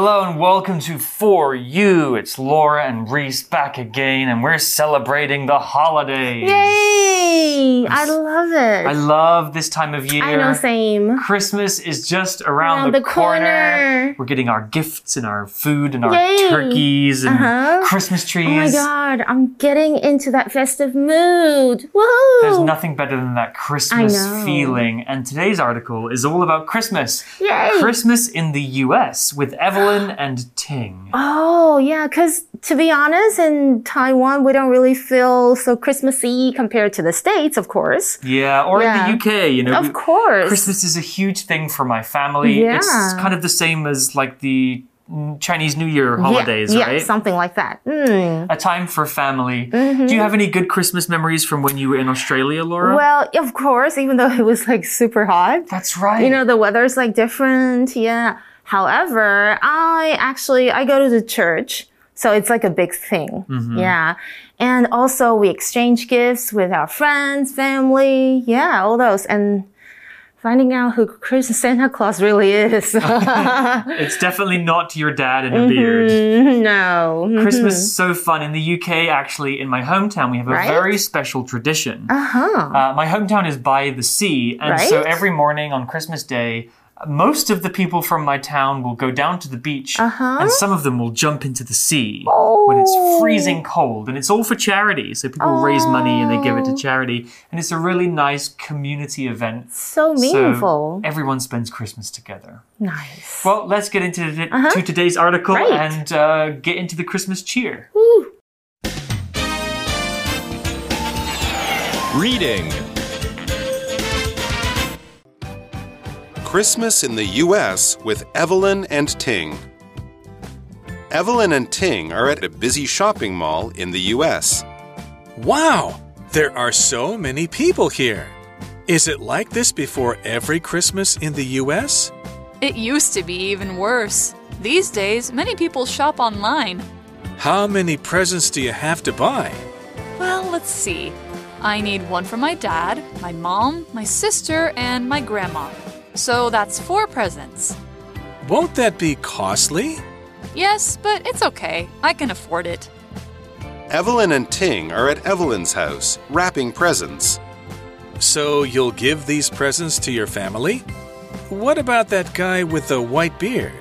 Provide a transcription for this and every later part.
Hello and welcome to For You. It's Laura and Reese back again, and we're celebrating the holidays. Yay! I love it. I love this time of year. I know, same. Christmas is just around, Around the, the corner. We're getting our gifts and our food and our Yay. turkeys and Uh-huh. Christmas trees. Oh my god, I'm getting into that festive mood. Woohoo! There's nothing better than that Christmas feeling. And today's article is all about Christmas. Yay! Christmas in the US with Evelyn and Ting. Oh, yeah, because to be honest, in Taiwan, we don't really feel so Christmassy compared to the States, of course. Yeah, or Yeah. in the UK, you know. Of course. Christmas is a huge thing for my family. Yeah. It's kind of the same as like the mm, Chinese New Year Yeah, holidays, yeah, right? something like that. Mm. A time for family. Mm-hmm. Do you have any good Christmas memories from when you were in Australia, Laura? Well, of course, even though it was like super hot. That's right. you know the weather's like different yeah however i actually i go to the church so it's like a big thing. Yeah. And also we exchange gifts with our friends family. Yeah all those. And finding out who Chris santa claus really is. It's definitely not your dad in a beard. no. Christmas is so fun. In the UK, actually, in my hometown, we have a Right? very special tradition. uh-huh. Uh, my hometown is by the sea, and so every morning on Christmas Day, most of the people from my town will go down to the beach, Uh-huh. and some of them will jump into the sea when it's freezing cold, and it's all for charity. So people raise money and they give it to charity, and it's a really nice community event. so meaningful So everyone spends Christmas together. nice Well, let's get into the, to today's article Uh-huh. Great. and uh, get into the Christmas cheer. Woo. Reading Christmas in the U.S. with Evelyn and Ting. Evelyn and Ting are at a busy shopping mall in the U.S. Wow, there are so many people here. Is it like this before every Christmas in the US? It used to be even worse. These days, many people shop online. How many presents do you have to buy? Well, let's see. I need one for my dad, my mom, my sister, and my grandma. So that's four presents. Won't that be costly? Yes, but it's okay. I can afford it. Evelyn and Ting are at Evelyn's house, wrapping presents. So you'll give these presents to your family? What about that guy with the white beard?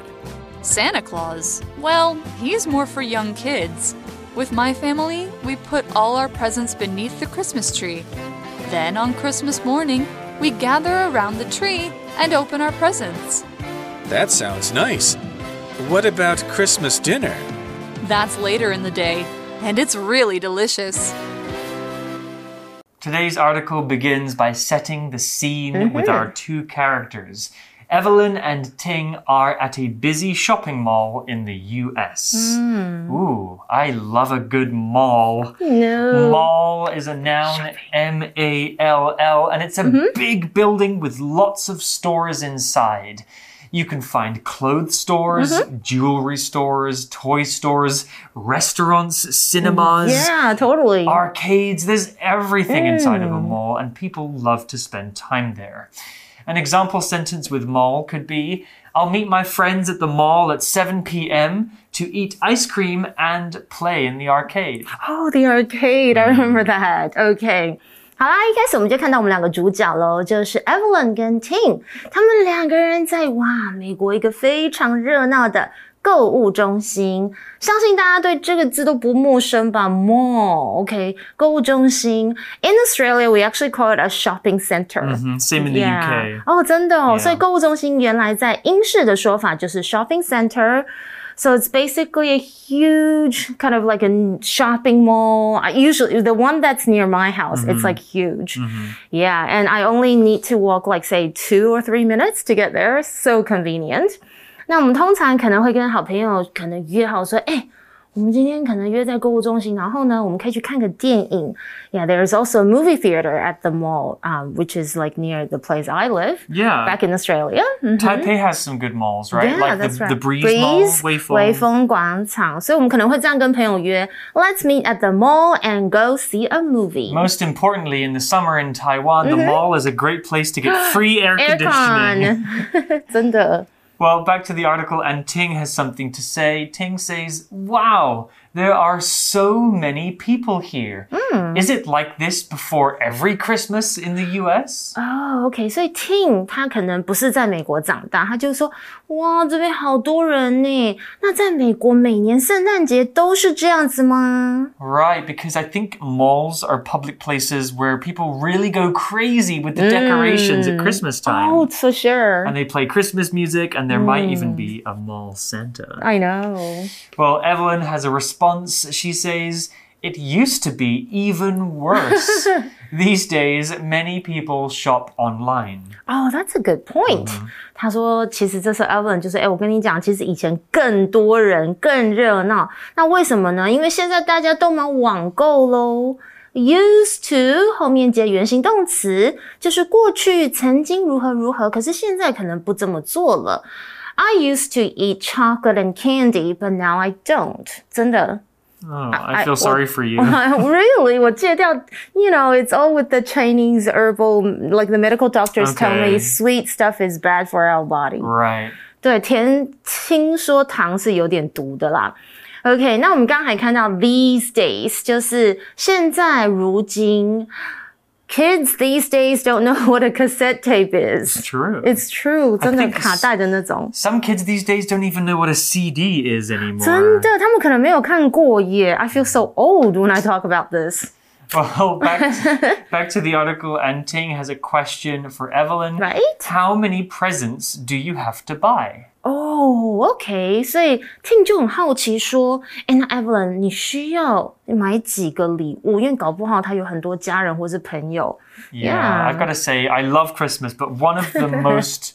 Santa Claus. Well, he's more for young kids. With my family, we put all our presents beneath the Christmas tree. Then on Christmas morning, we gather around the tree and open our presents. That sounds nice. What about Christmas dinner? That's later in the day, and it's really delicious. Today's article begins by setting the scene with mm-hmm. our two characters. Evelyn and Ting are at a busy shopping mall in the US. Hmm. Ooh, I love a good mall. no Mall is a noun, M A L L, and it's a mm-hmm. big building with lots of stores inside. You can find clothes stores, mm-hmm. jewelry stores, toy stores, restaurants, cinemas yeah totally arcades. There's everything inside of a mm. mall, and people love to spend time there. An example sentence with mall could be I'll meet my friends at the mall at 7 p.m. to eat ice cream and play in the arcade. Oh, the arcade. I mm. remember that. Okay. 好啦，一开始我们就看到我们两个主角喽，就是 Evelyn 跟 Ting，他们两个人在哇美国一个非常热闹的购物中心，相信大家对这个字都不陌生吧？Mall，OK，、购物中心。In Australia, we actually call it a shopping center. Mhm, Same in the UK. 哦，真的哦 Yeah. 所以购物中心原来在英式的说法就是 shopping center。So it's basically a huge kind of like a shopping mall. I usually the one that's near my house, it's like huge. Yeah, and I only need to walk like say two or three minutes to get there. So convenient. 那我们通常可能会跟好朋友可能约好说，哎、我们今天可能约在购物中心，然后呢，我们可以去看个电影。Yeah, there's also a movie theater at the mall, um, which is like near the place I live. Yeah. Back in Australia. Mhm. Taipei has some good malls, right? Yeah, like that's the, right. the Breeze, Mall, 微 Weifeng. 风广场，所以我们可能会这样跟朋友约，Let's meet at the mall and go see a movie. Most importantly, in the summer in Taiwan, the mall is a great place to get free air conditioning. Aircon，真的。 Well, back to the article, and Ting has something to say. Ting says, Wow, there are so many people here. Is it like this before every Christmas in the US? 哦、o k 所以 Tim 他可能不是在美国长大，他就说哇，这边好多人呢。那在美国每年圣诞节都是这样子吗？ Right, because I think malls are public places where people really go crazy with the decorations at Christmas time. Oh, for sure. And they play Christmas music, and there might even be a mall Santa. I know. Well, Evelyn has a response. She says, It used to be even worse. These days, many people shop online. Oh, that's a good point. 他说，其实这是 Evan，就是哎，我跟你讲，其实以前更多人更热闹。那为什么呢？因为现在大家都忙网购喽。Used to 后面接原形动词，就是过去曾经如何如何，可是现在可能不这么做了。 I used to eat chocolate and candy, but now I don't. 真的 Oh, I I- feel sorry for you. really? 我戒掉, you know, it's all with the Chinese herbal, like the medical doctors tell me Okay. sweet stuff is bad for our body. right. 对，甜听说糖是有点毒的啦。OK，那我们刚刚还看到 these days，就是现在如今 ，kids these days don't know what a cassette tape is. True. It's true，真的 think 卡带的那种。 Some kids these days don't even know what a CD is anymore. 真的，他们可能没有看过耶。I feel so old when I talk about this. Well, back to, back to the article, and Ting has a question for Evelyn. Right? How many presents do you have to buy? Oh, okay. So Ting 就很好奇说：“哎，那 Evelyn，你需要买几个礼物？因为搞不好他有很多家人或是朋友。” Yeah. I've got to say, I love Christmas, but one of the most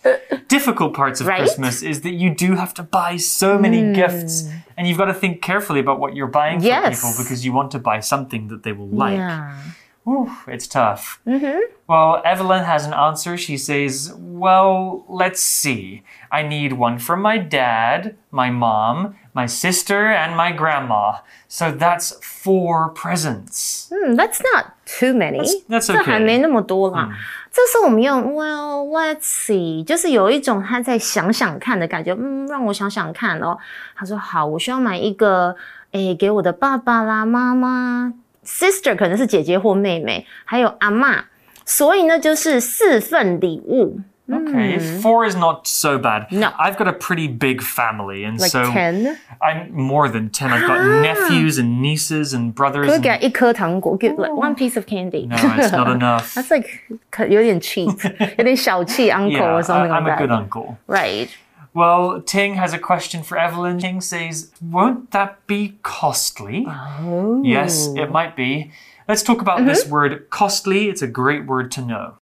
difficult parts of Right? Christmas is that you do have to buy so many hmm. gifts, and you've got to think carefully about what you're buying for Yes. people because you want to buy something that they will like. Yeah. Ooh, it's tough. Mm-hmm. Well, Evelyn has an answer. She says, Well, let's see. I need one from my dad, my mom, my sister, and my grandma. So that's four presents. Hmm, that's not too many. 这还没那么多啦。这时候我们用 Well, let's see，就是有一种他在想想看的感觉。嗯，让我想想看哦。他说好，我需要买一个，诶，给我的爸爸啦、妈妈，sister 可能是姐姐或妹妹，还有阿嬷。所以呢，就是四份礼物 Okay, four is not so bad. No. I've got a pretty big family, and ，like so ten。 I'm more than 10. I've got nephews and nieces and brothers. 可以 and- 给他一颗糖果，give like one piece of candy。 No, it's not enough. That's like 可有点 cheap，有点小气 uncle yeah, or something I, like I'm a good that. uncle. Right. Well, Ting has a question for Evelyn. Ting says, Won't that be costly? Oh. Yes, it might be. Let's talk about this word costly. It's a great word to know.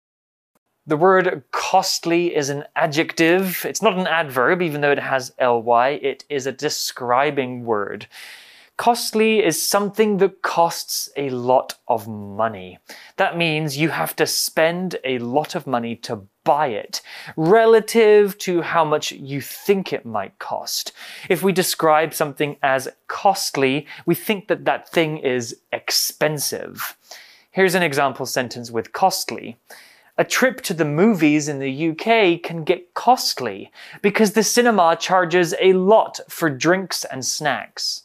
The word costly is an adjective. It's not an adverb, even though it has ly. It is a describing word. Costly is something that costs a lot of money. That means you have to spend a lot of money to buy it, relative to how much you think it might cost. If we describe something as costly, we think that that thing is expensive. Here's an example sentence with costly. A trip to the movies in the UK can get costly because the cinema charges a lot for drinks and snacks.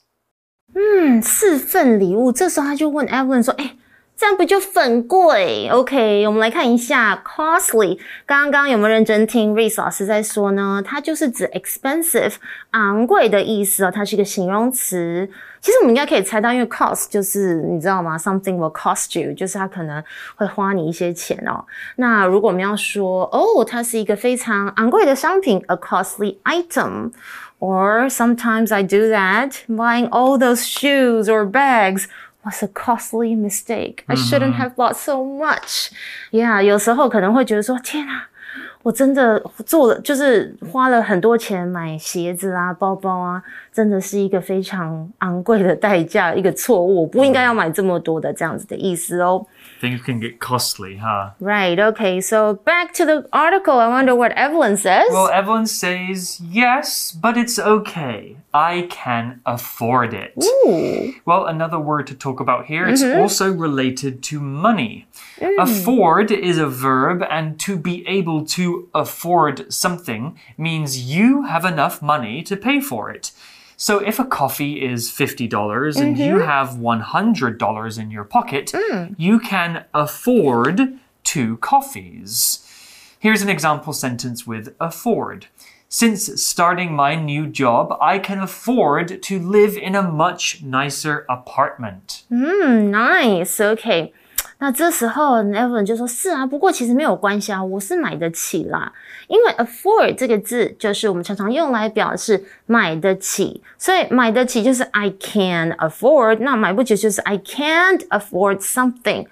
嗯，四份礼物，这时候他就问 Evelyn 说：“哎， 这样不就很贵？”OK，我们来看一下 costly。刚刚有没有认真听 Reese 老师在说呢？它就是指 expensive 昂贵的意思哦，它是一个形容词。其实我们应该可以猜到，因为 cost 就是你知道吗？Something will cost you，就是它可能会花你一些钱哦。那如果我们要说哦，它是一个非常昂贵的商品，a costly item。Or sometimes I do that. Buying all those shoes or bags was a costly mistake. I shouldn't have bought so much. Yeah，有时候可能会觉得说，天啊，我真的做了，就是花了很多钱买鞋子啊、包包啊，真的是一个非常昂贵的代价，一个错误，我不应该要买这么多的这样子的意思哦。 Things can get costly, huh? Right. Okay. So back to the article. I wonder what Evelyn says. Well, Evelyn says, yes, but it's okay. I can afford it. Ooh. Well, another word to talk about here, it's mm-hmm. also related to money. Mm. Afford is a verb, and to be able to afford something means you have enough money to pay for it. So if a coffee is $50 and you mm-hmm. have $100 in your pocket, mm. you can afford two coffees. Here's an example sentence with afford. Since starting my new job, I can afford to live in a much nicer apartment. 嗯，nice，OK、那这时候 Evelyn 就说：“是啊，不过其实没有关系啊，我是买得起啦。因为 afford 这个字就是我们常常用来表示买得起，所以买得起就是 I can afford，那买不起就是 I can't afford something。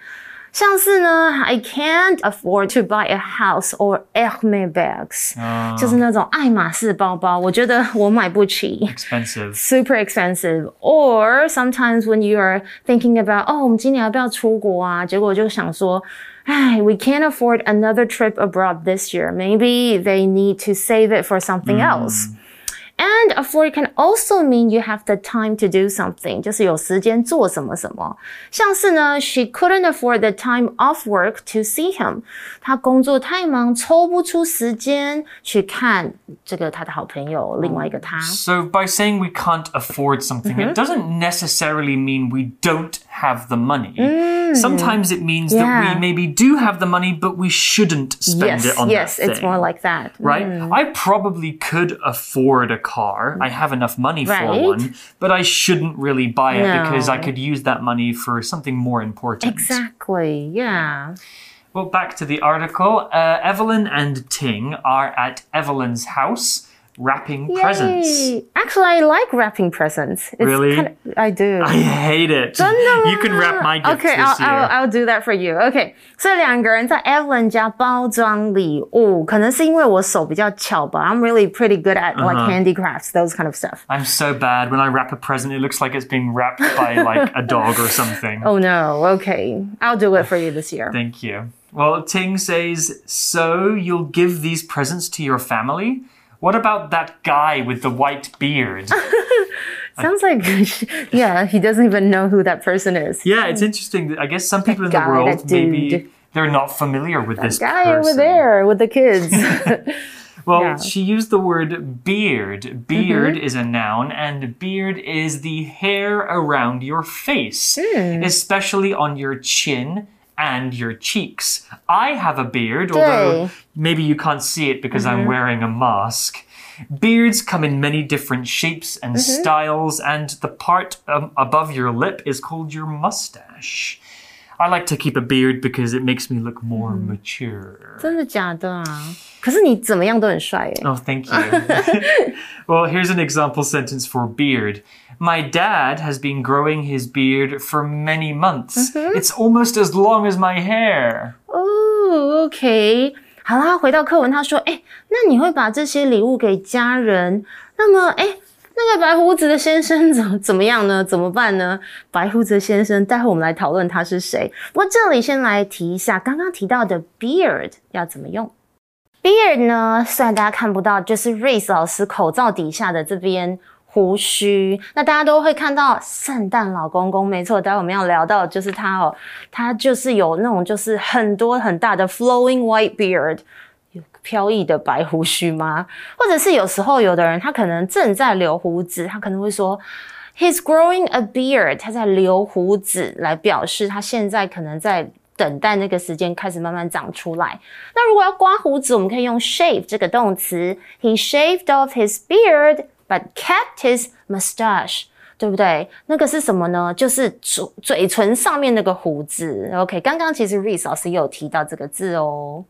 像是呢，I can't afford to buy a house or Hermes bags，、就是那种爱马仕包包，我觉得我买不起。 Expensive. super expensive. Or sometimes when you are thinking about, 哦，我们今年要不要出国啊？结果就想说，哎，we can't afford another trip abroad this year. Maybe they need to save it for something else. And afford can also mean you have the time to do something，就是有时间做什么什么。像是呢，she couldn't afford the time off work to see him，她工作太忙，抽不出时间去看这个她的好朋友，另外一个他。 So by saying we can't afford something, it doesn't necessarily mean we don't have the money. Sometimes it means that we maybe do have the money, but we shouldn't spend yes, it on yes, that Yes, it's more like that. Right? I probably could afford a car. I have enough money for one, but I shouldn't really buy it because I could use that money for something more important. Exactly. Yeah. Well, back to the article. Uh, Evelyn and Ting are at Evelyn's house wrapping presents. Yay. Actually, I like wrapping presents. It's Really? Kind of, I do. I hate it. 真的吗 You can wrap my gifts Okay, I'll, this year. I'll, I'll do that for you. Okay，所以两个人在 Evelyn 家包装礼物，可能是因为我手比较巧吧。I'm really pretty good at like Uh-huh. handicrafts, those kind of stuff. I'm so bad. When I wrap a present, it looks like it's being wrapped by like a dog or something. Oh no. Okay, I'll do it for you this year. Thank you. Well, Ting says, So you'll give these presents to your family? What about that guy with the white beard? Sounds like yeah, he doesn't even know who that person is. yeah, it's interesting. I guess some people in the guy, world maybe they're not familiar with this Guy person. over there with the kids. Well, Yeah. she used the word beard. Beard Mm-hmm. is a noun, and beard is the hair around your face, Hmm. especially on your chin and your cheeks. I have a beard, although maybe you can't see it because I'm wearing a mask. Beards come in many different shapes and styles, and the part um, above your lip is called your mustache. I like to keep a beard because it makes me look more mature. 真的假的啊？可是你怎么样都很帅耶。 Oh, thank you. well, here's an example sentence for beard. My dad has been growing his beard for many months. It's almost as long as my hair. 哦，OK，好啦，回到课文，他说，哎，那你会把这些礼物给家人？那么，哎， 那个白胡子的先生怎怎么样呢？怎么办呢？白胡子先生，待会我们来讨论他是谁。不过这里先来提一下刚刚提到的 beard 要怎么用。beard 呢，虽然大家看不到，就是 Race 老师口罩底下的这边胡须，那大家都会看到圣诞老公公，没错，待会我们要聊到就是他哦，他就是有那种就是很多很大的 flowing white beard。飘逸的白胡须吗？或者是有时候有的人他可能正在留胡子，他可能会说 He's growing a beard，他在留胡子来表示他现在可能在等待那个时间开始慢慢长出来。那如果要刮胡子，我们可以用 shave 这个动词。He shaved off his beard, but kept his moustache，。对不对？那个是什么呢？就是嘴嘴唇上面那个胡子。OK，刚刚其实 Reese 老师有提到这个字哦。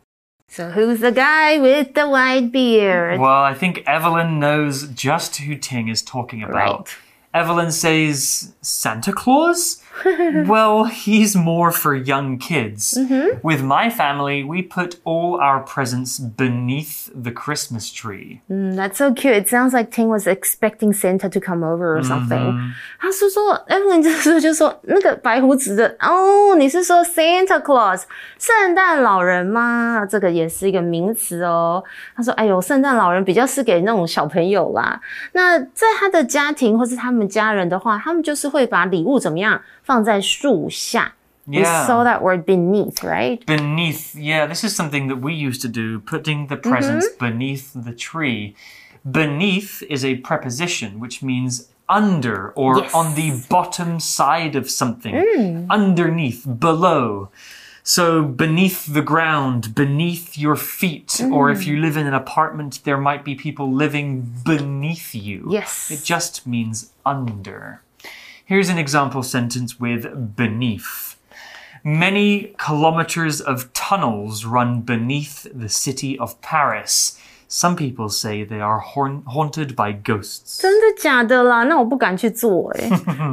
So who's the guy with the white beard? Well, I think Evelyn knows just who Ting is talking about. Right. Evelyn says, Santa Claus? well, he's more for young kids. With my family, we put all our presents beneath the Christmas tree. Mm, that's so cute. It sounds like Ting was expecting Santa to come over or something. 他是说，Evelyn 这时候就说那个白胡子的哦，你是说 Santa Claus 圣诞老人吗？这个也是一个名词哦。他说，哎呦，圣诞老人比较是给那种小朋友啦。那在他的家庭或是他们家人的话，他们就是会把礼物怎么样 放在树下。 Yeah. We saw that word beneath, right? Beneath, yeah, this is something that we used to do, putting the presents beneath the tree. Beneath is a preposition, which means under or Yes. on the bottom side of something, underneath, below. So, beneath the ground, beneath your feet, or if you live in an apartment, there might be people living beneath you. Yes. It just means under. Here's an example sentence with beneath. Many kilometers of tunnels run beneath the city of Paris. Some people say they are haun- haunted by ghosts. 真的假的啦？那我不敢去做哎、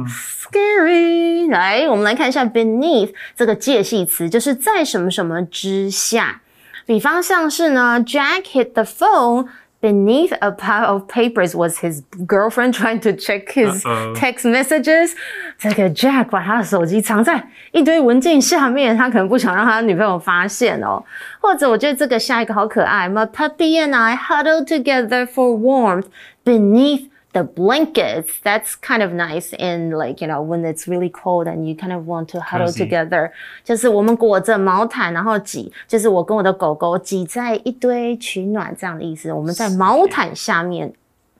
Scary。来，我们来看一下 beneath 这个介系词，就是在什么什么之下。比方像是呢，Jack hit the phone beneath a pile of papers was his girlfriend trying to check his Uh-oh. text messages。这个 Jack 把他的手机藏在一堆文件下面，他可能不想让他女朋友发现哦。或者我觉得这个下一个好可爱，My puppy and I huddled together for warmth beneath the blankets. That's kind of nice in like, you know, when it's really cold and you kind of want to huddle Cozy. together. 就是我们裹着毛毯，然后挤，就是我跟我的狗狗挤在一堆取暖这样的意思。我们在毛毯下面，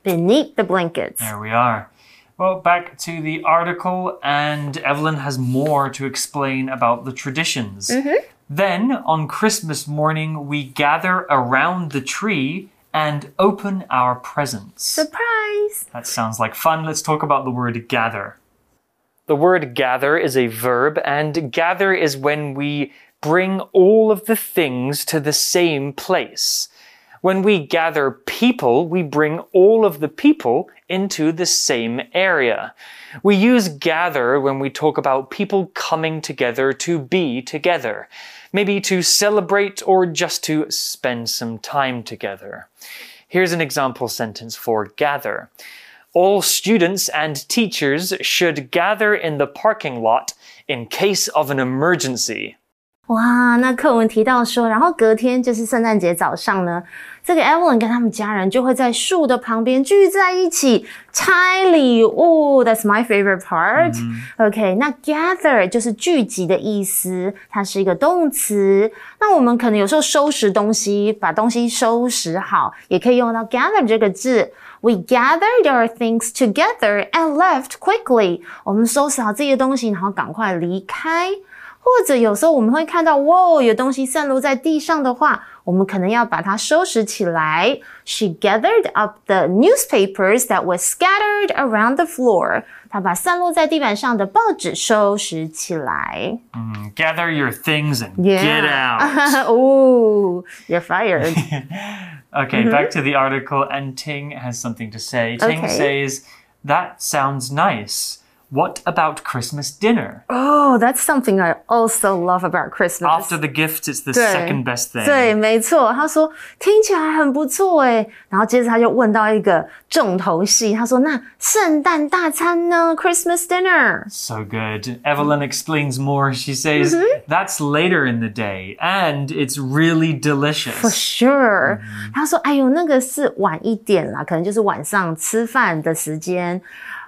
beneath the blankets. There we are. Well, back to the article, and Evelyn has more to explain about the traditions. Then, on Christmas morning, we gather around the tree and open our presents. Surprise! That sounds like fun. Let's talk about the word gather. The word gather is a verb, and gather is when we bring all of the things to the same place. When we gather people, we bring all of the people into the same area. We use gather when we talk about people coming together to be together, maybe to celebrate or just to spend some time together. Here's an example sentence for gather. All students and teachers should gather in the parking lot in case of an emergency. 哇，那课文提到说，然后隔天就是圣诞节早上呢，这个 Evelyn 跟他们家人就会在树的旁边聚在一起拆礼物。That's my favorite part、OK，那 gather 就是聚集的意思，它是一个动词。那我们可能有时候收拾东西，把东西收拾好，也可以用到 gather 这个字。We gathered our things together and left quickly。我们收拾好这些东西，然后赶快离开。或者有时候我们会看到，哇，有东西散落在地上的话，我们可能要把它收拾起来。She gathered up the newspapers that were scattered around the floor。她把散落在地板上的报纸收拾起来。 Gather your things and get out. Ooh, you're fired. Okay, back to the article, and Ting has something to say. Ting Okay. says, That sounds nice. What about Christmas dinner? oh, that's something I also love about Christmas. After the gifts, it's the 对 second best thing. 对，没错。他说听起来很不错诶，然后接着他就问到一个重头戏，他说：“那圣诞大餐呢？Christmas dinner？” So good. Evelyn explains more. She says, That's later in the day, and it's really delicious. For sure，、他说：“哎呦，那个是晚一点啦，可能就是晚上吃饭的时间。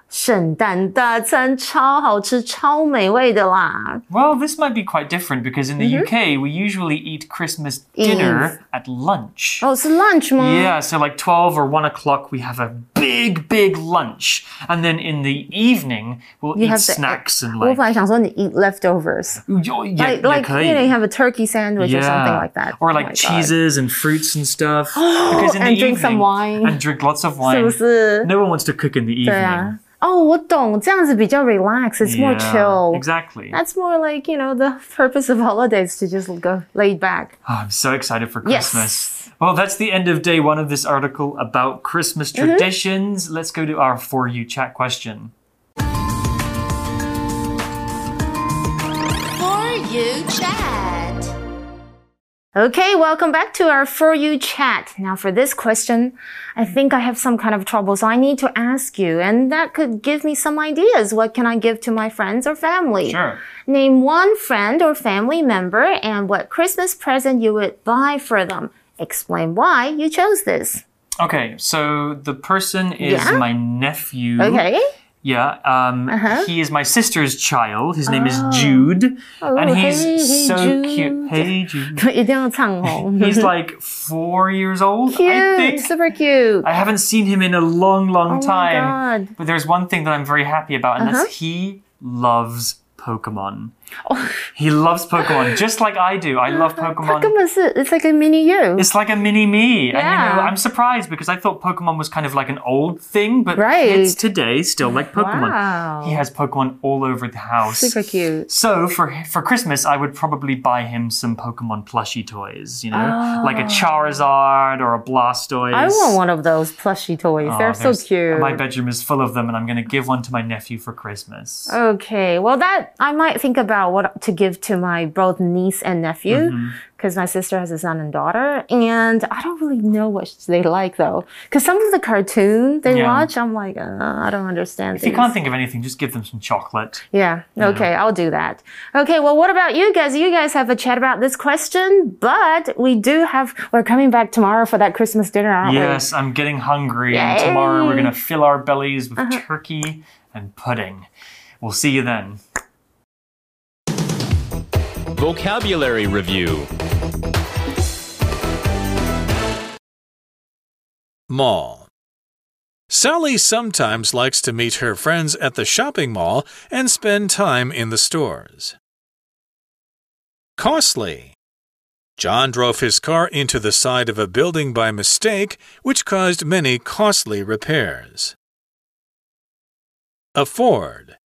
圣诞大餐超好吃、超美味的啦。 Well, this might be quite different because in the UK, we usually eat Christmas dinner at lunch. 哦，是 lunch 吗 Yeah, so like 12 or 1 o'clock, we have a big, big lunch. And then in the evening, we'll You eat have to- snacks and 我 like. 本来想说你 eat leftovers， Oh, yeah, like like you know you have a turkey sandwich or something like that, Or Oh like my God. cheeses and fruits and stuff. because in and the drink some evening- wine. And drink lots of 是 wine. 不是？ No one wants to cook in the 对 evening. 啊。哦，我懂，这样子比较 relax. It's more Yeah, chill. Exactly. That's more like you know the purpose of holidays to just go laid back. Oh, I'm so excited for Yes. Christmas. Well, that's the end of day one of this article about Christmas Mm-hmm. traditions. Let's go to our For You chat question. Okay, welcome back to our For You chat. Now, for this question, I think I have some kind of trouble, so I need to ask you, and that could give me some ideas. What can I give to my friends or family? Sure. Name one friend or family member and what Christmas present you would buy for them. Explain why you chose this. Okay, so the person is Yeah? my nephew. Okay. Yeah, um, uh-huh. he is my sister's child. His name oh. is Jude, oh, and he's hey, so Jude. cute. Hey Jude, he's like four years old. Cute, I think. super cute. I haven't seen him in a long, long oh time. But there's one thing that I'm very happy about, and uh-huh. that's he loves Pokemon. Oh. He loves Pokemon just like I do. I love Pokemon. Pokemon it's like a mini you. It's like a mini me. Yeah. And you know, I'm surprised because I thought Pokemon was kind of like an old thing, but right. kids today still like Pokemon. Wow. He has Pokemon all over the house. Super cute. So for for Christmas, I would probably buy him some Pokemon plushie toys, you know, oh. like a oh. Charizard or a Blastoise. I want one of those plushie toys. Oh, they're so cute. My bedroom is full of them and I'm going to give one to my nephew for Christmas. Okay. Well, that I might think about what to give to my both niece and nephew Mm-hmm. because my sister has a son and daughter, and I don't really know what they like though. Because some of the cartoon they Yeah. watch, I'm like, uh, I don't understand. If you can't think of anything, just give them some chocolate. Yeah. Okay, I'll do that. Okay, well, what about you guys? You guys have a chat about this question, but we do have, we're coming back tomorrow for that Christmas dinner, aren't Yes, I'm getting hungry, and tomorrow we're going to fill our bellies with turkey and pudding. We'll see you then. Vocabulary Review Mall. Sally sometimes likes to meet her friends at the shopping mall and spend time in the stores. Costly. John drove his car into the side of a building by mistake, which caused many costly repairs. Afford.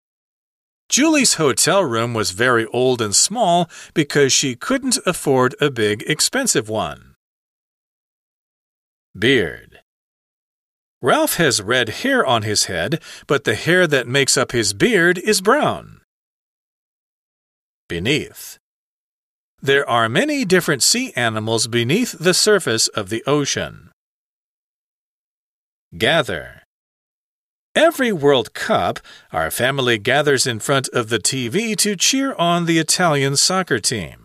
Julie's hotel room was very old and small because she couldn't afford a big, expensive one. Beard. Ralph has red hair on his head, but the hair that makes up his beard is brown. Beneath. There are many different sea animals beneath the surface of the ocean. Gather. Every World Cup, our family gathers in front of the TV to cheer on the Italian soccer team.